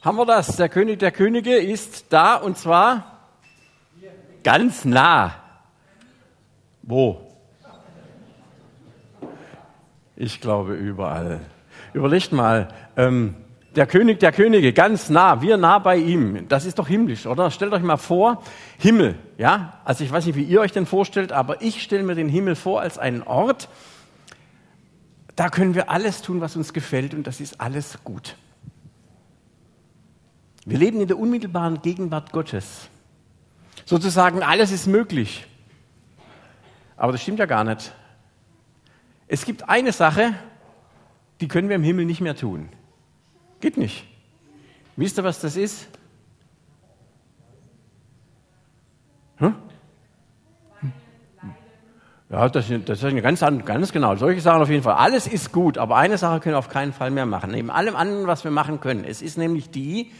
Haben wir das? Der König der Könige ist da und zwar ganz nah. Wo? Ich glaube überall. Überlegt mal, ähm, der König der Könige, ganz nah, wir nah bei ihm. Das ist doch himmlisch, oder? Stellt euch mal vor, Himmel, ja? Also ich weiß nicht, wie ihr euch den vorstellt, aber ich stelle mir den Himmel vor als einen Ort, da können wir alles tun, was uns gefällt und das ist alles gut. Wir leben in der unmittelbaren Gegenwart Gottes. Sozusagen alles ist möglich. Aber das stimmt ja gar nicht. Es gibt eine Sache, die können wir im Himmel nicht mehr tun. Geht nicht. Wisst ihr, was das ist? Hm? Ja, das, das ist eine ganz, ganz genau. Solche Sachen auf jeden Fall. Alles ist gut, aber eine Sache können wir auf keinen Fall mehr machen. Neben allem anderen, was wir machen können. Es ist nämlich die,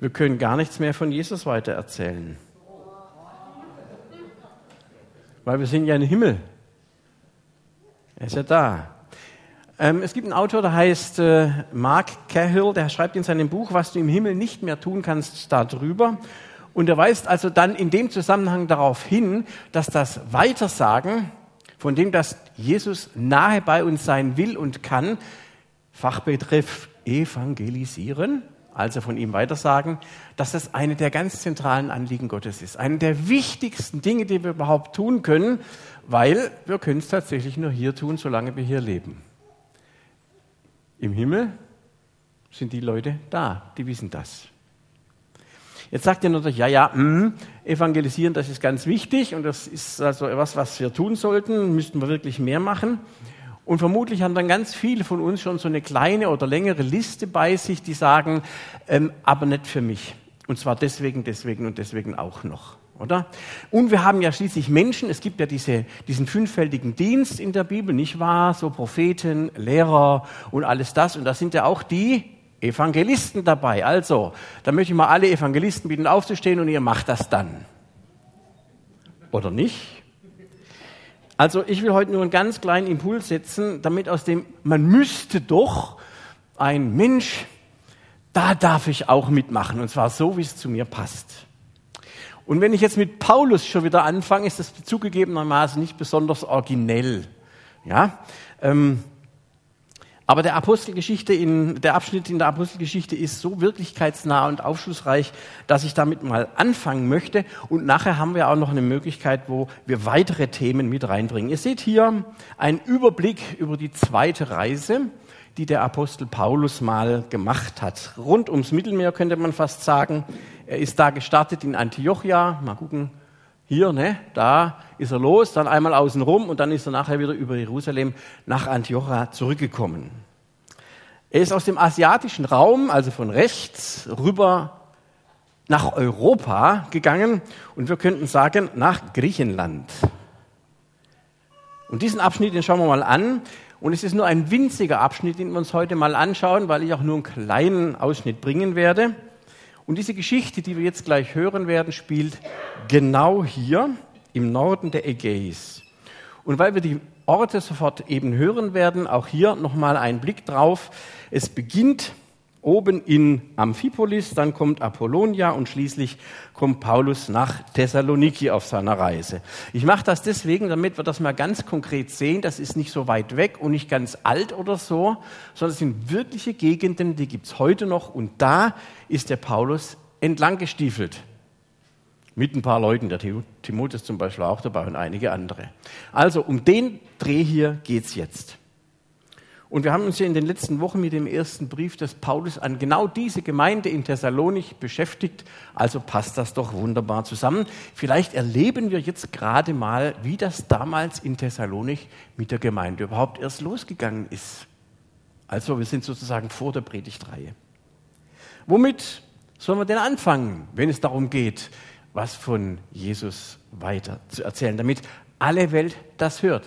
wir können gar nichts mehr von Jesus weitererzählen. Weil wir sind ja im Himmel. Er ist ja da. Ähm, es gibt einen Autor, der heißt äh, Mark Cahill, der schreibt in seinem Buch, was du im Himmel nicht mehr tun kannst, darüber. Und er weist also dann in dem Zusammenhang darauf hin, dass das Weitersagen von dem, dass Jesus nahe bei uns sein will und kann, Fachbegriff evangelisieren, also von ihm weitersagen, dass das eine der ganz zentralen Anliegen Gottes ist. Eine der wichtigsten Dinge, die wir überhaupt tun können, weil wir können es tatsächlich nur hier tun, solange wir hier leben. Im Himmel sind die Leute da, die wissen das. Jetzt sagt ihr natürlich, ja, ja, mh, evangelisieren, das ist ganz wichtig und das ist also etwas, was wir tun sollten, müssten wir wirklich mehr machen. Und vermutlich haben dann ganz viele von uns schon so eine kleine oder längere Liste bei sich, die sagen, ähm, aber nicht für mich. Und zwar deswegen, deswegen und deswegen auch noch. Oder? Und wir haben ja schließlich Menschen, es gibt ja diese, diesen fünffältigen Dienst in der Bibel, nicht wahr? So Propheten, Lehrer und alles das. Und da sind ja auch die Evangelisten dabei. Also, da möchte ich mal alle Evangelisten bitten aufzustehen und ihr macht das dann. Oder nicht? Also, ich will heute nur einen ganz kleinen Impuls setzen, damit aus dem, man müsste doch ein Mensch, da darf ich auch mitmachen. Und zwar so, wie es zu mir passt. Und wenn ich jetzt mit Paulus schon wieder anfange, ist das zugegebenermaßen nicht besonders originell. Ja? Ähm, aber der Apostelgeschichte in, der Abschnitt in der Apostelgeschichte ist so wirklichkeitsnah und aufschlussreich, dass ich damit mal anfangen möchte. Und nachher haben wir auch noch eine Möglichkeit, wo wir weitere Themen mit reinbringen. Ihr seht hier einen Überblick über die zweite Reise, die der Apostel Paulus mal gemacht hat. Rund ums Mittelmeer könnte man fast sagen. Er ist da gestartet in Antiochia. Mal gucken. Hier, ne, da ist er los, dann einmal außen rum und dann ist er nachher wieder über Jerusalem nach Antiochia zurückgekommen. Er ist aus dem asiatischen Raum, also von rechts, rüber nach Europa gegangen und wir könnten sagen nach Griechenland. Und diesen Abschnitt, den schauen wir mal an. Und es ist nur ein winziger Abschnitt, den wir uns heute mal anschauen, weil ich auch nur einen kleinen Ausschnitt bringen werde. Und diese Geschichte, die wir jetzt gleich hören werden, spielt genau hier im Norden der Ägäis. Und weil wir die Orte sofort eben hören werden, auch hier nochmal ein Blick drauf. Es beginnt oben in Amphipolis, dann kommt Apollonia und schließlich kommt Paulus nach Thessaloniki auf seiner Reise. Ich mache das deswegen, damit wir das mal ganz konkret sehen. Das ist nicht so weit weg und nicht ganz alt oder so, sondern es sind wirkliche Gegenden, die gibt's heute noch und da ist der Paulus entlang gestiefelt. Mit ein paar Leuten, der Timotheus zum Beispiel auch dabei und einige andere. Also um den Dreh hier geht's jetzt. Und wir haben uns ja in den letzten Wochen mit dem ersten Brief des Paulus an genau diese Gemeinde in Thessalonik beschäftigt. Also passt das doch wunderbar zusammen. Vielleicht erleben wir jetzt gerade mal, wie das damals in Thessalonik mit der Gemeinde überhaupt erst losgegangen ist. Also wir sind sozusagen vor der Predigtreihe. Womit sollen wir denn anfangen, wenn es darum geht, was von Jesus weiter zu erzählen, damit alle Welt das hört?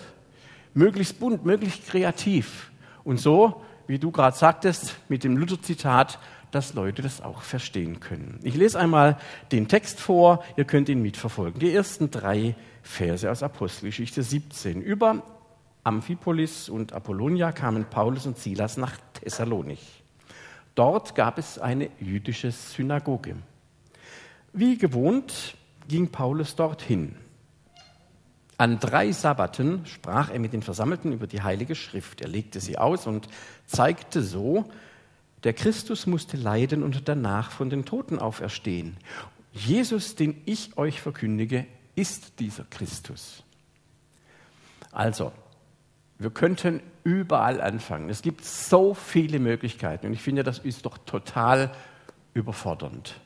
Möglichst bunt, möglichst kreativ und so, wie du gerade sagtest, mit dem Luther-Zitat, dass Leute das auch verstehen können. Ich lese einmal den Text vor, ihr könnt ihn mitverfolgen. Die ersten drei Verse aus Apostelgeschichte 17. Über Amphipolis und Apollonia kamen Paulus und Silas nach Thessalonik. Dort gab es eine jüdische Synagoge. Wie gewohnt ging Paulus dorthin. An drei Sabbaten sprach er mit den Versammelten über die Heilige Schrift. Er legte sie aus und zeigte so, der Christus musste leiden und danach von den Toten auferstehen. Jesus, den ich euch verkündige, ist dieser Christus. Also, wir könnten überall anfangen. Es gibt so viele Möglichkeiten und ich finde, das ist doch total überfordernd.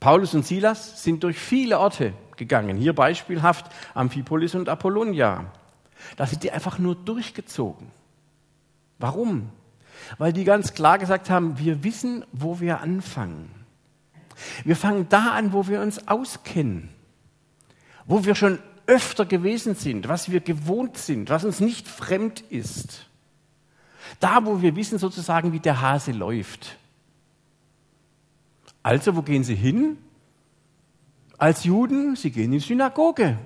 Paulus und Silas sind durch viele Orte gegangen. Hier beispielhaft Amphipolis und Apollonia. Da sind die einfach nur durchgezogen. Warum? Weil die ganz klar gesagt haben, wir wissen, wo wir anfangen. Wir fangen da an, wo wir uns auskennen, wo wir schon öfter gewesen sind, was wir gewohnt sind, was uns nicht fremd ist. Da, wo wir wissen sozusagen, wie der Hase läuft. Also, wo gehen sie hin? Als Juden, sie gehen in die Synagoge.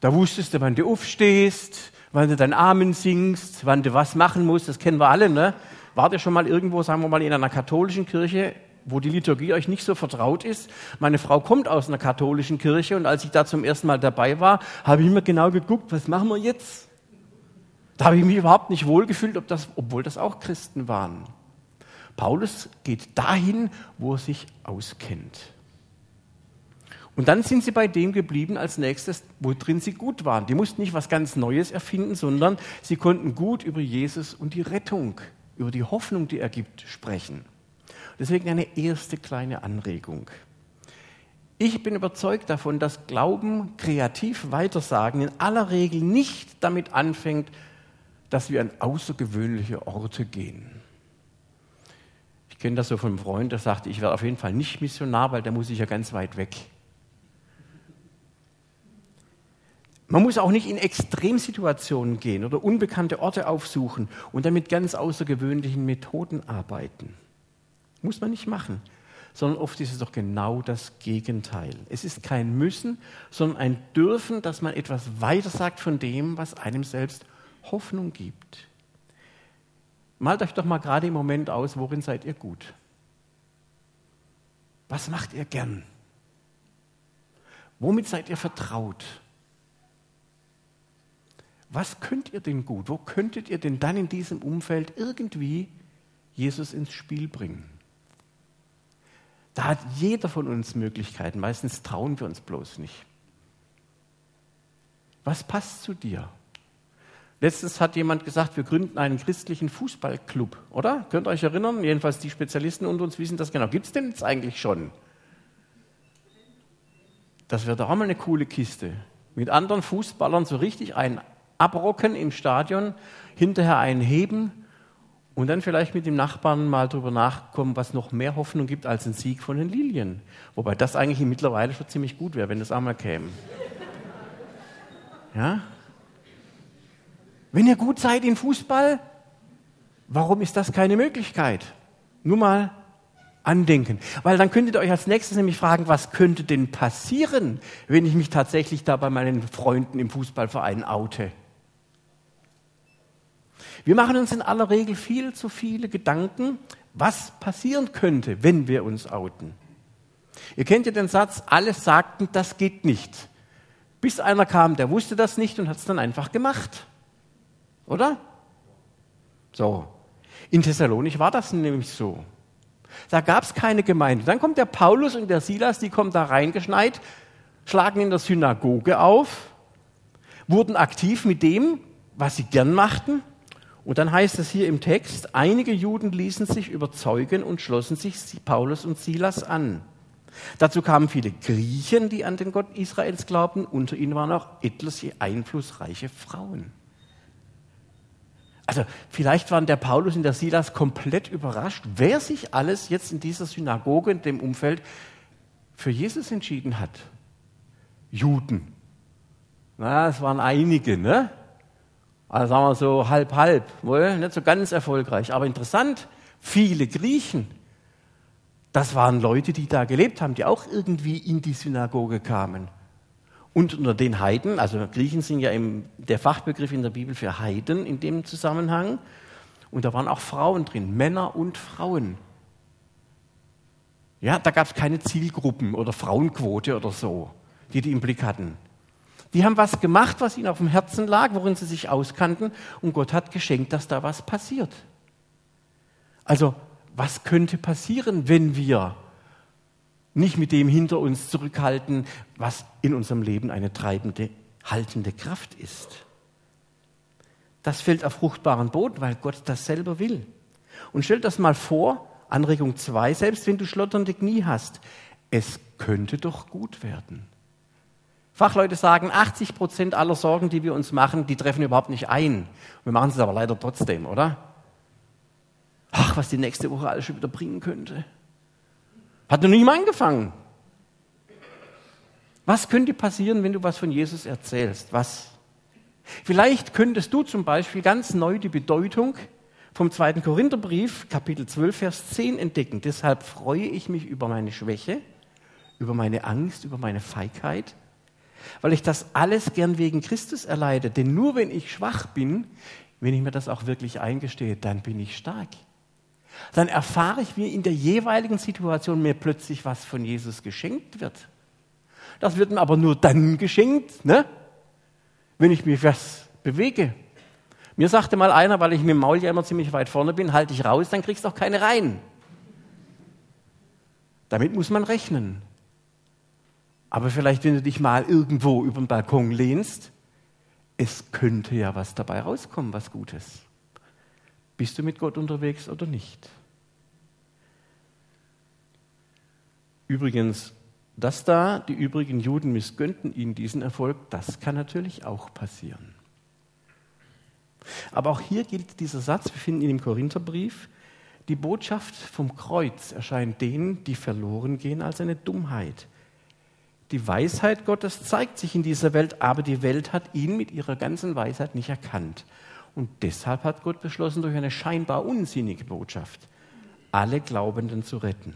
Da wusstest du, wann du aufstehst, wann du deinen Amen singst, wann du was machen musst, das kennen wir alle. Ne? Wart ihr schon mal irgendwo, sagen wir mal, in einer katholischen Kirche, wo die Liturgie euch nicht so vertraut ist? Meine Frau kommt aus einer katholischen Kirche und als ich da zum ersten Mal dabei war, habe ich immer genau geguckt, was machen wir jetzt? Da habe ich mich überhaupt nicht wohlgefühlt, ob das, obwohl das auch Christen waren. Paulus geht dahin, wo er sich auskennt. Und dann sind sie bei dem geblieben als nächstes, worin sie gut waren. Die mussten nicht was ganz Neues erfinden, sondern sie konnten gut über Jesus und die Rettung, über die Hoffnung, die er gibt, sprechen. Deswegen eine erste kleine Anregung. Ich bin überzeugt davon, dass Glauben, kreativ weitersagen, in aller Regel nicht damit anfängt, dass wir an außergewöhnliche Orte gehen kenne das so von einem Freund, der sagte, ich werde auf jeden Fall nicht Missionar, weil da muss ich ja ganz weit weg. Man muss auch nicht in Extremsituationen gehen oder unbekannte Orte aufsuchen und dann mit ganz außergewöhnlichen Methoden arbeiten. Muss man nicht machen, sondern oft ist es doch genau das Gegenteil. Es ist kein Müssen, sondern ein Dürfen, dass man etwas weitersagt von dem, was einem selbst Hoffnung gibt. Malt euch doch mal gerade im Moment aus, worin seid ihr gut? Was macht ihr gern? Womit seid ihr vertraut? Was könnt ihr denn gut? Wo könntet ihr denn dann in diesem Umfeld irgendwie Jesus ins Spiel bringen? Da hat jeder von uns Möglichkeiten. Meistens trauen wir uns bloß nicht. Was passt zu dir? Letztens hat jemand gesagt, wir gründen einen christlichen Fußballclub, oder? Könnt ihr euch erinnern? Jedenfalls die Spezialisten unter uns wissen das genau. Gibt es denn jetzt eigentlich schon? Das wäre doch auch mal eine coole Kiste. Mit anderen Fußballern so richtig ein abrocken im Stadion, hinterher einen heben und dann vielleicht mit dem Nachbarn mal drüber nachkommen, was noch mehr Hoffnung gibt als ein Sieg von den Lilien. Wobei das eigentlich mittlerweile schon ziemlich gut wäre, wenn das einmal käme. Ja? Wenn ihr gut seid in Fußball, warum ist das keine Möglichkeit? Nur mal andenken. Weil dann könntet ihr euch als nächstes nämlich fragen, was könnte denn passieren, wenn ich mich tatsächlich da bei meinen Freunden im Fußballverein oute? Wir machen uns in aller Regel viel zu viele Gedanken, was passieren könnte, wenn wir uns outen. Ihr kennt ja den Satz, alle sagten, das geht nicht. Bis einer kam, der wusste das nicht und hat es dann einfach gemacht. Oder? So. In Thessalonich war das nämlich so. Da gab es keine Gemeinde. Dann kommt der Paulus und der Silas, die kommen da reingeschneit, schlagen in der Synagoge auf, wurden aktiv mit dem, was sie gern machten. Und dann heißt es hier im Text, einige Juden ließen sich überzeugen und schlossen sich Paulus und Silas an. Dazu kamen viele Griechen, die an den Gott Israels glaubten. Unter ihnen waren auch etliche einflussreiche Frauen. Also vielleicht waren der Paulus und der Silas komplett überrascht, wer sich alles jetzt in dieser Synagoge, in dem Umfeld, für Jesus entschieden hat. Juden. Na, es waren einige, ne? Also sagen wir so halb, halb, wohl, nicht so ganz erfolgreich. Aber interessant, viele Griechen. Das waren Leute, die da gelebt haben, die auch irgendwie in die Synagoge kamen. Und unter den Heiden, also Griechen sind ja im, der Fachbegriff in der Bibel für Heiden in dem Zusammenhang. Und da waren auch Frauen drin, Männer und Frauen. Ja, da gab es keine Zielgruppen oder Frauenquote oder so, die die im Blick hatten. Die haben was gemacht, was ihnen auf dem Herzen lag, worin sie sich auskannten, und Gott hat geschenkt, dass da was passiert. Also, was könnte passieren, wenn wir nicht mit dem hinter uns zurückhalten, was in unserem Leben eine treibende, haltende Kraft ist? Das fällt auf fruchtbaren Boden, weil Gott das selber will. Und stell das mal vor, Anregung 2, selbst wenn du schlotternde Knie hast, es könnte doch gut werden. Fachleute sagen, 80 Prozent aller Sorgen, die wir uns machen, die treffen überhaupt nicht ein. Wir machen es aber leider trotzdem, oder? Ach, was die nächste Woche alles schon wieder bringen könnte. Hat noch nie mal angefangen. Was könnte passieren, wenn du was von Jesus erzählst? Was? Vielleicht könntest du zum Beispiel ganz neu die Bedeutung vom zweiten Korintherbrief, Kapitel 12, Vers 10 entdecken. Deshalb freue ich mich über meine Schwäche, über meine Angst, über meine Feigheit, weil ich das alles gern wegen Christus erleide. Denn nur wenn ich schwach bin, wenn ich mir das auch wirklich eingestehe, dann bin ich stark. Dann erfahre ich, wie in der jeweiligen Situation mir plötzlich was von Jesus geschenkt wird. Das wird mir aber nur dann geschenkt, ne? wenn ich mich was bewege. Mir sagte mal einer, weil ich mit dem Maul ja immer ziemlich weit vorne bin, halte ich raus, dann kriegst du auch keine rein. Damit muss man rechnen. Aber vielleicht, wenn du dich mal irgendwo über den Balkon lehnst, es könnte ja was dabei rauskommen, was Gutes. Bist du mit Gott unterwegs oder nicht? Übrigens, dass da die übrigen Juden missgönnten ihnen diesen Erfolg, das kann natürlich auch passieren. Aber auch hier gilt dieser Satz, wir finden ihn im Korintherbrief, die Botschaft vom Kreuz erscheint denen, die verloren gehen, als eine Dummheit. Die Weisheit Gottes zeigt sich in dieser Welt, aber die Welt hat ihn mit ihrer ganzen Weisheit nicht erkannt. Und deshalb hat Gott beschlossen, durch eine scheinbar unsinnige Botschaft alle Glaubenden zu retten.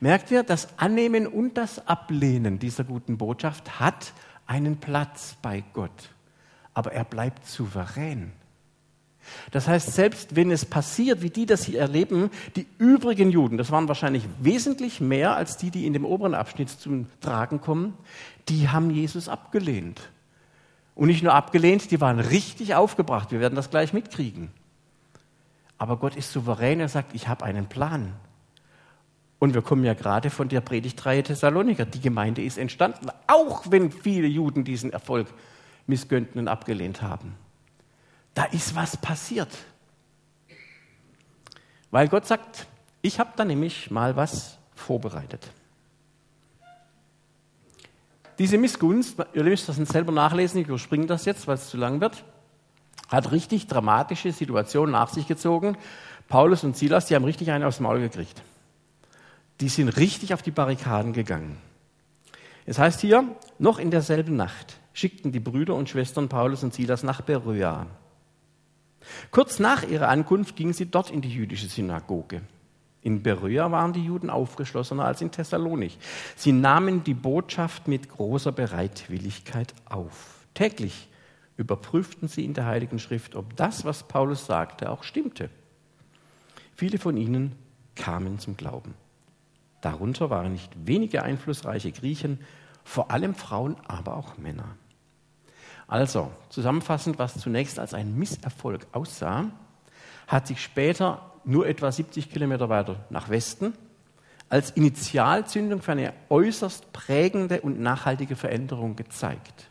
Merkt ihr, das Annehmen und das Ablehnen dieser guten Botschaft hat einen Platz bei Gott, aber er bleibt souverän. Das heißt, selbst wenn es passiert, wie die das hier erleben, die übrigen Juden, das waren wahrscheinlich wesentlich mehr als die, die in dem oberen Abschnitt zum Tragen kommen, die haben Jesus abgelehnt. Und nicht nur abgelehnt, die waren richtig aufgebracht. Wir werden das gleich mitkriegen. Aber Gott ist souverän, er sagt, ich habe einen Plan. Und wir kommen ja gerade von der Predigtreihe Thessaloniker. Die Gemeinde ist entstanden, auch wenn viele Juden diesen Erfolg missgönnten und abgelehnt haben. Da ist was passiert. Weil Gott sagt, ich habe da nämlich mal was vorbereitet. Diese Missgunst, ihr müsst das selber nachlesen, ich überspringe das jetzt, weil es zu lang wird, hat richtig dramatische Situationen nach sich gezogen. Paulus und Silas, die haben richtig einen aufs Maul gekriegt. Die sind richtig auf die Barrikaden gegangen. Es heißt hier, noch in derselben Nacht schickten die Brüder und Schwestern Paulus und Silas nach Beröa. Kurz nach ihrer Ankunft gingen sie dort in die jüdische Synagoge. In Beröa waren die Juden aufgeschlossener als in Thessalonik. Sie nahmen die Botschaft mit großer Bereitwilligkeit auf. Täglich überprüften sie in der Heiligen Schrift, ob das, was Paulus sagte, auch stimmte. Viele von ihnen kamen zum Glauben. Darunter waren nicht wenige einflussreiche Griechen, vor allem Frauen, aber auch Männer. Also, zusammenfassend, was zunächst als ein Misserfolg aussah, hat sich später nur etwa 70 Kilometer weiter nach Westen als Initialzündung für eine äußerst prägende und nachhaltige Veränderung gezeigt.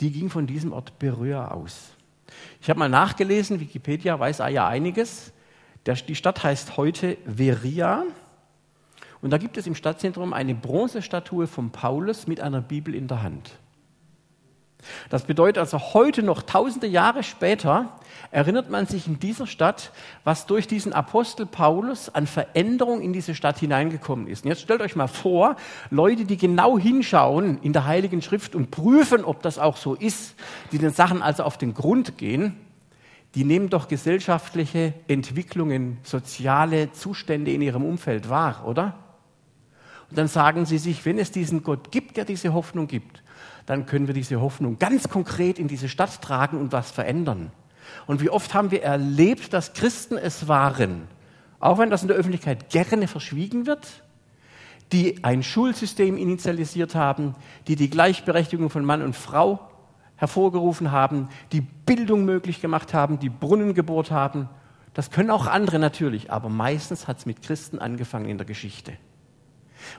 Die ging von diesem Ort Berührer aus. Ich habe mal nachgelesen, Wikipedia weiß ja einiges. die Stadt heißt heute Veria und da gibt es im Stadtzentrum eine Bronzestatue von Paulus mit einer Bibel in der Hand. Das bedeutet also heute noch tausende Jahre später erinnert man sich in dieser Stadt, was durch diesen Apostel Paulus an Veränderung in diese Stadt hineingekommen ist. Und jetzt stellt euch mal vor, Leute, die genau hinschauen in der Heiligen Schrift und prüfen, ob das auch so ist, die den Sachen also auf den Grund gehen, die nehmen doch gesellschaftliche Entwicklungen, soziale Zustände in ihrem Umfeld wahr, oder? Und dann sagen sie sich, wenn es diesen Gott gibt, der diese Hoffnung gibt, dann können wir diese Hoffnung ganz konkret in diese Stadt tragen und was verändern. Und wie oft haben wir erlebt, dass Christen es waren, auch wenn das in der Öffentlichkeit gerne verschwiegen wird, die ein Schulsystem initialisiert haben, die die Gleichberechtigung von Mann und Frau hervorgerufen haben, die Bildung möglich gemacht haben, die Brunnen gebohrt haben. Das können auch andere natürlich, aber meistens hat es mit Christen angefangen in der Geschichte.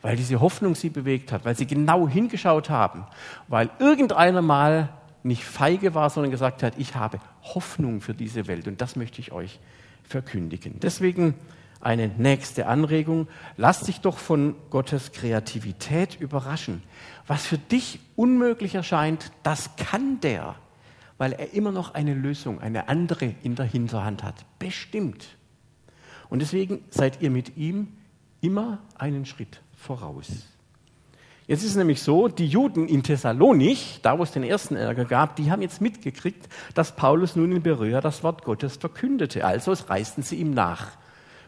Weil diese Hoffnung sie bewegt hat, weil sie genau hingeschaut haben, weil irgendeiner mal nicht feige war, sondern gesagt hat, ich habe Hoffnung für diese Welt und das möchte ich euch verkündigen. Deswegen eine nächste Anregung. Lass dich doch von Gottes Kreativität überraschen. Was für dich unmöglich erscheint, das kann der, weil er immer noch eine Lösung, eine andere in der Hinterhand hat. Bestimmt. Und deswegen seid ihr mit ihm immer einen Schritt voraus. Jetzt ist es nämlich so, die Juden in Thessalonich, da wo es den ersten Ärger gab, die haben jetzt mitgekriegt, dass Paulus nun in Beröa das Wort Gottes verkündete. Also reisten sie ihm nach.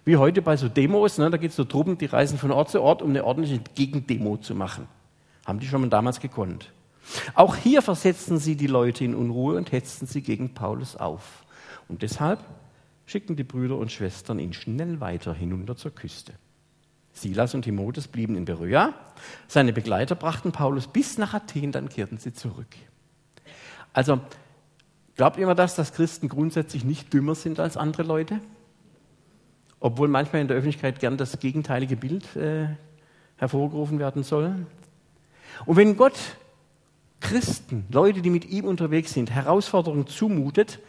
Wie heute bei so Demos, ne, da geht es so Truppen, die reisen von Ort zu Ort, um eine ordentliche Gegendemo zu machen. Haben die schon mal damals gekonnt. Auch hier versetzten sie die Leute in Unruhe und hetzten sie gegen Paulus auf. Und deshalb schickten die Brüder und Schwestern ihn schnell weiter hinunter zur Küste. Silas und Timotheus blieben in Beröa. Seine Begleiter brachten Paulus bis nach Athen, dann kehrten sie zurück. Also, glaubt ihr mal das, dass Christen grundsätzlich nicht dümmer sind als andere Leute? obwohl manchmal in der Öffentlichkeit gern das gegenteilige Bild äh, hervorgerufen werden soll. Und wenn Gott Christen, Leute, die mit ihm unterwegs sind, Herausforderungen zumutet,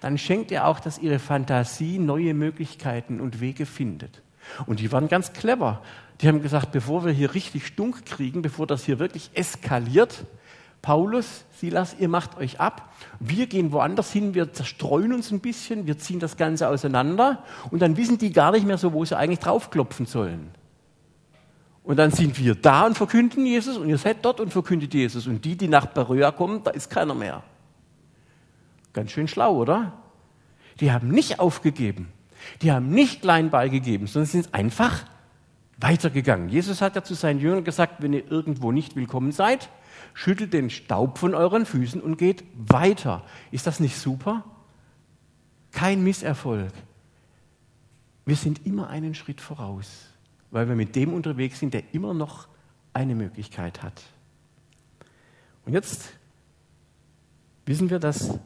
dann schenkt er auch, dass ihre Fantasie neue Möglichkeiten und Wege findet. Und die waren ganz clever. Die haben gesagt, bevor wir hier richtig stunk kriegen, bevor das hier wirklich eskaliert, Paulus, Silas, ihr macht euch ab. Wir gehen woanders hin, wir zerstreuen uns ein bisschen, wir ziehen das Ganze auseinander und dann wissen die gar nicht mehr so, wo sie eigentlich draufklopfen sollen. Und dann sind wir da und verkünden Jesus und ihr seid dort und verkündet Jesus. Und die, die nach Beröa kommen, da ist keiner mehr. Ganz schön schlau, oder? Die haben nicht aufgegeben. Die haben nicht klein beigegeben, sondern sind einfach weitergegangen. Jesus hat ja zu seinen Jüngern gesagt, wenn ihr irgendwo nicht willkommen seid, schüttelt den Staub von euren Füßen und geht weiter. Ist das nicht super? Kein Misserfolg. Wir sind immer einen Schritt voraus, weil wir mit dem unterwegs sind, der immer noch eine Möglichkeit hat. Und jetzt wissen wir, dass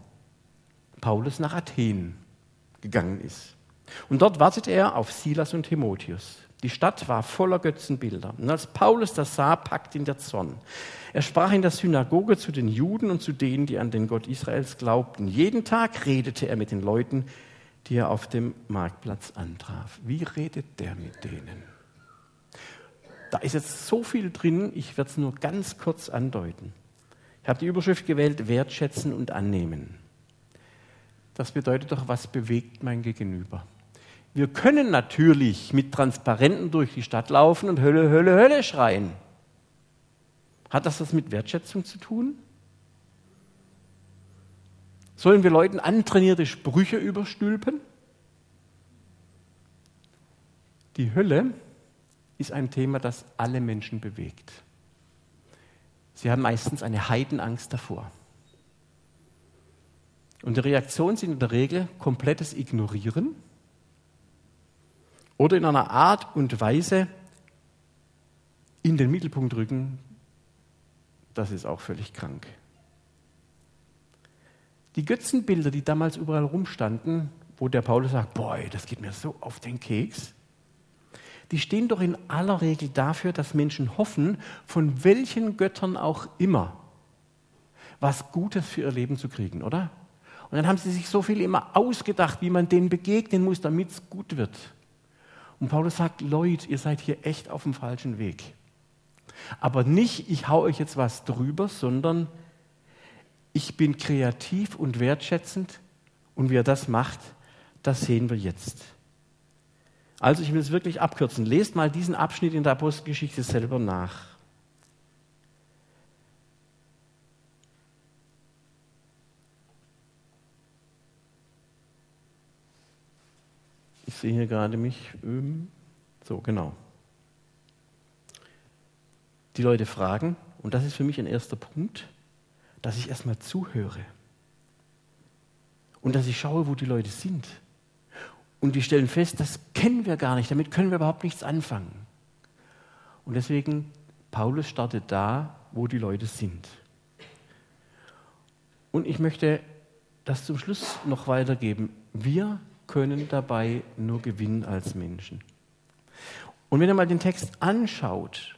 Paulus nach Athen gegangen ist. Und dort wartet er auf Silas und Timotheus. Die Stadt war voller Götzenbilder. Und als Paulus das sah, packt ihn der Zorn. Er sprach in der Synagoge zu den Juden und zu denen, die an den Gott Israels glaubten. Jeden Tag redete er mit den Leuten, die er auf dem Marktplatz antraf. Wie redet der mit denen? Da ist jetzt so viel drin, ich werde es nur ganz kurz andeuten. Ich habe die Überschrift gewählt, wertschätzen und annehmen. Das bedeutet doch, was bewegt mein Gegenüber? Wir können natürlich mit Transparenten durch die Stadt laufen und Hölle, Hölle, Hölle schreien. Hat das was mit Wertschätzung zu tun? Sollen wir Leuten antrainierte Sprüche überstülpen? Die Hölle ist ein Thema, das alle Menschen bewegt. Sie haben meistens eine Heidenangst davor. Und die Reaktionen sind in der Regel komplettes Ignorieren oder in einer Art und Weise in den Mittelpunkt rücken, das ist auch völlig krank. Die Götzenbilder, die damals überall rumstanden, wo der Paulus sagt, boy, das geht mir so auf den Keks, die stehen doch in aller Regel dafür, dass Menschen hoffen, von welchen Göttern auch immer, was Gutes für ihr Leben zu kriegen, oder? Und dann haben sie sich so viel immer ausgedacht, wie man denen begegnen muss, damit es gut wird. Und Paulus sagt, Leute, ihr seid hier echt auf dem falschen Weg. Aber nicht, ich hau euch jetzt was drüber, sondern ich bin kreativ und wertschätzend und wie er das macht, das sehen wir jetzt. Also ich will es wirklich abkürzen. Lest mal diesen Abschnitt in der Apostelgeschichte selber nach. Sehe hier gerade mich. Ähm, so, genau. Die Leute fragen, und das ist für mich ein erster Punkt, dass ich erstmal zuhöre. und dass ich schaue, wo die Leute sind. Und die stellen fest, das kennen wir gar nicht, damit können wir überhaupt nichts anfangen. Und deswegen, Paulus startet da, wo die Leute sind. Und ich möchte das zum Schluss noch weitergeben. Wir können dabei nur gewinnen als Menschen. Und wenn ihr mal den Text anschaut,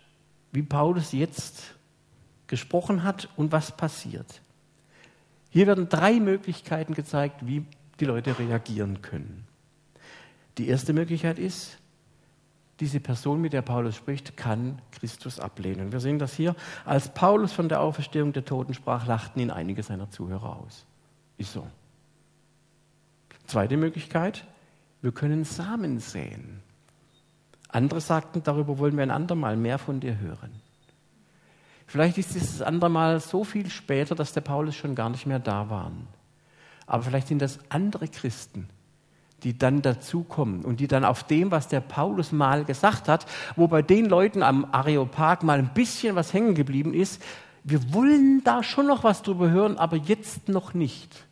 wie Paulus jetzt gesprochen hat und was passiert. Hier werden drei Möglichkeiten gezeigt, wie die Leute reagieren können. Die erste Möglichkeit ist, diese Person, mit der Paulus spricht, kann Christus ablehnen. Wir sehen das hier. Als Paulus von der Auferstehung der Toten sprach, lachten ihn einige seiner Zuhörer aus. Ist so. Zweite Möglichkeit, wir können Samen säen. Andere sagten, darüber wollen wir ein andermal mehr von dir hören. Vielleicht ist es das andere Mal so viel später, dass der Paulus schon gar nicht mehr da war. Aber vielleicht sind das andere Christen, die dann dazukommen und die dann auf dem, was der Paulus mal gesagt hat, wo bei den Leuten am Areopag mal ein bisschen was hängen geblieben ist, wir wollen da schon noch was drüber hören, aber jetzt noch nicht.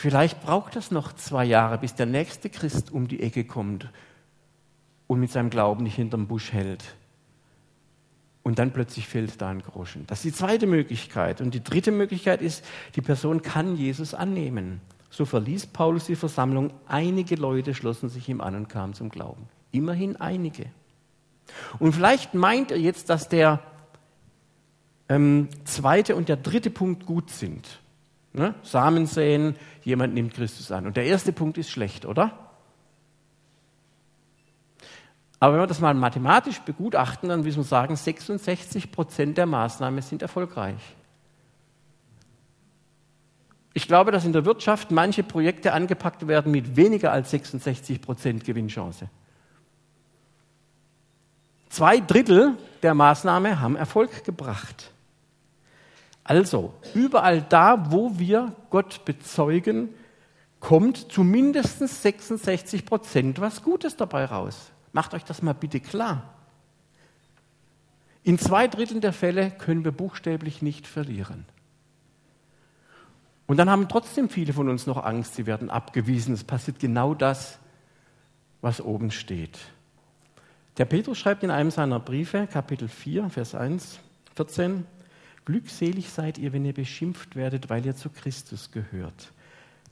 Vielleicht braucht es noch zwei Jahre, bis der nächste Christ um die Ecke kommt und mit seinem Glauben nicht hinterm Busch hält. Und dann plötzlich fällt da ein Groschen. Das ist die zweite Möglichkeit. Und die dritte Möglichkeit ist, die Person kann Jesus annehmen. So verließ Paulus die Versammlung. Einige Leute schlossen sich ihm an und kamen zum Glauben. Immerhin einige. Und vielleicht meint er jetzt, dass der ähm, zweite und der dritte Punkt gut sind. Ne? Samen säen, jemand nimmt Christus an. Und der erste Punkt ist schlecht, oder? Aber wenn wir das mal mathematisch begutachten, dann müssen wir sagen, 66 Prozent der Maßnahmen sind erfolgreich. Ich glaube, dass in der Wirtschaft manche Projekte angepackt werden mit weniger als 66 Prozent Gewinnchance. Zwei Drittel der Maßnahmen haben Erfolg gebracht. Also, überall da, wo wir Gott bezeugen, kommt zumindest 66 Prozent was Gutes dabei raus. Macht euch das mal bitte klar. In zwei Dritteln der Fälle können wir buchstäblich nicht verlieren. Und dann haben trotzdem viele von uns noch Angst, sie werden abgewiesen. Es passiert genau das, was oben steht. Der Petrus schreibt in einem seiner Briefe, Kapitel 4, Vers 1, 14, Glückselig seid ihr, wenn ihr beschimpft werdet, weil ihr zu Christus gehört.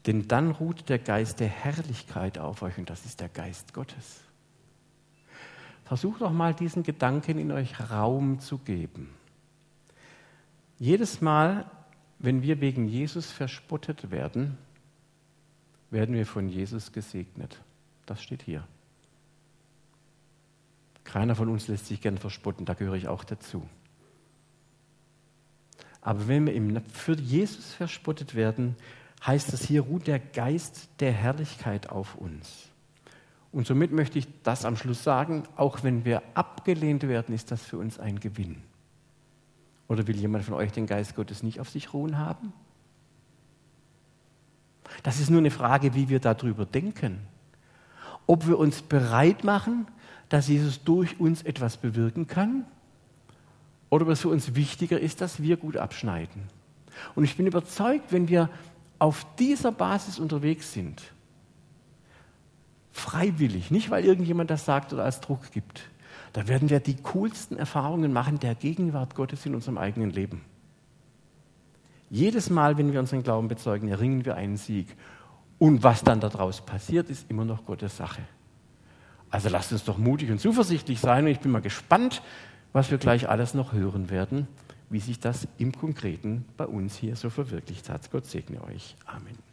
Denn dann ruht der Geist der Herrlichkeit auf euch und das ist der Geist Gottes. Versucht doch mal diesen Gedanken in euch Raum zu geben. Jedes Mal, wenn wir wegen Jesus verspottet werden, werden wir von Jesus gesegnet. Das steht hier. Keiner von uns lässt sich gern verspotten, da gehöre ich auch dazu. Aber wenn wir für Jesus verspottet werden, heißt das hier, ruht der Geist der Herrlichkeit auf uns. Und somit möchte ich das am Schluss sagen, auch wenn wir abgelehnt werden, ist das für uns ein Gewinn. Oder will jemand von euch den Geist Gottes nicht auf sich ruhen haben? Das ist nur eine Frage, wie wir darüber denken. Ob wir uns bereit machen, dass Jesus durch uns etwas bewirken kann, oder es für uns wichtiger ist, dass wir gut abschneiden. Und ich bin überzeugt, wenn wir auf dieser Basis unterwegs sind, freiwillig, nicht weil irgendjemand das sagt oder als Druck gibt, da werden wir die coolsten Erfahrungen machen der Gegenwart Gottes in unserem eigenen Leben. Jedes Mal, wenn wir unseren Glauben bezeugen, erringen wir einen Sieg. Und was dann daraus passiert, ist immer noch Gottes Sache. Also lasst uns doch mutig und zuversichtlich sein. Und ich bin mal gespannt, was wir gleich alles noch hören werden, wie sich das im Konkreten bei uns hier so verwirklicht hat. Gott segne euch. Amen.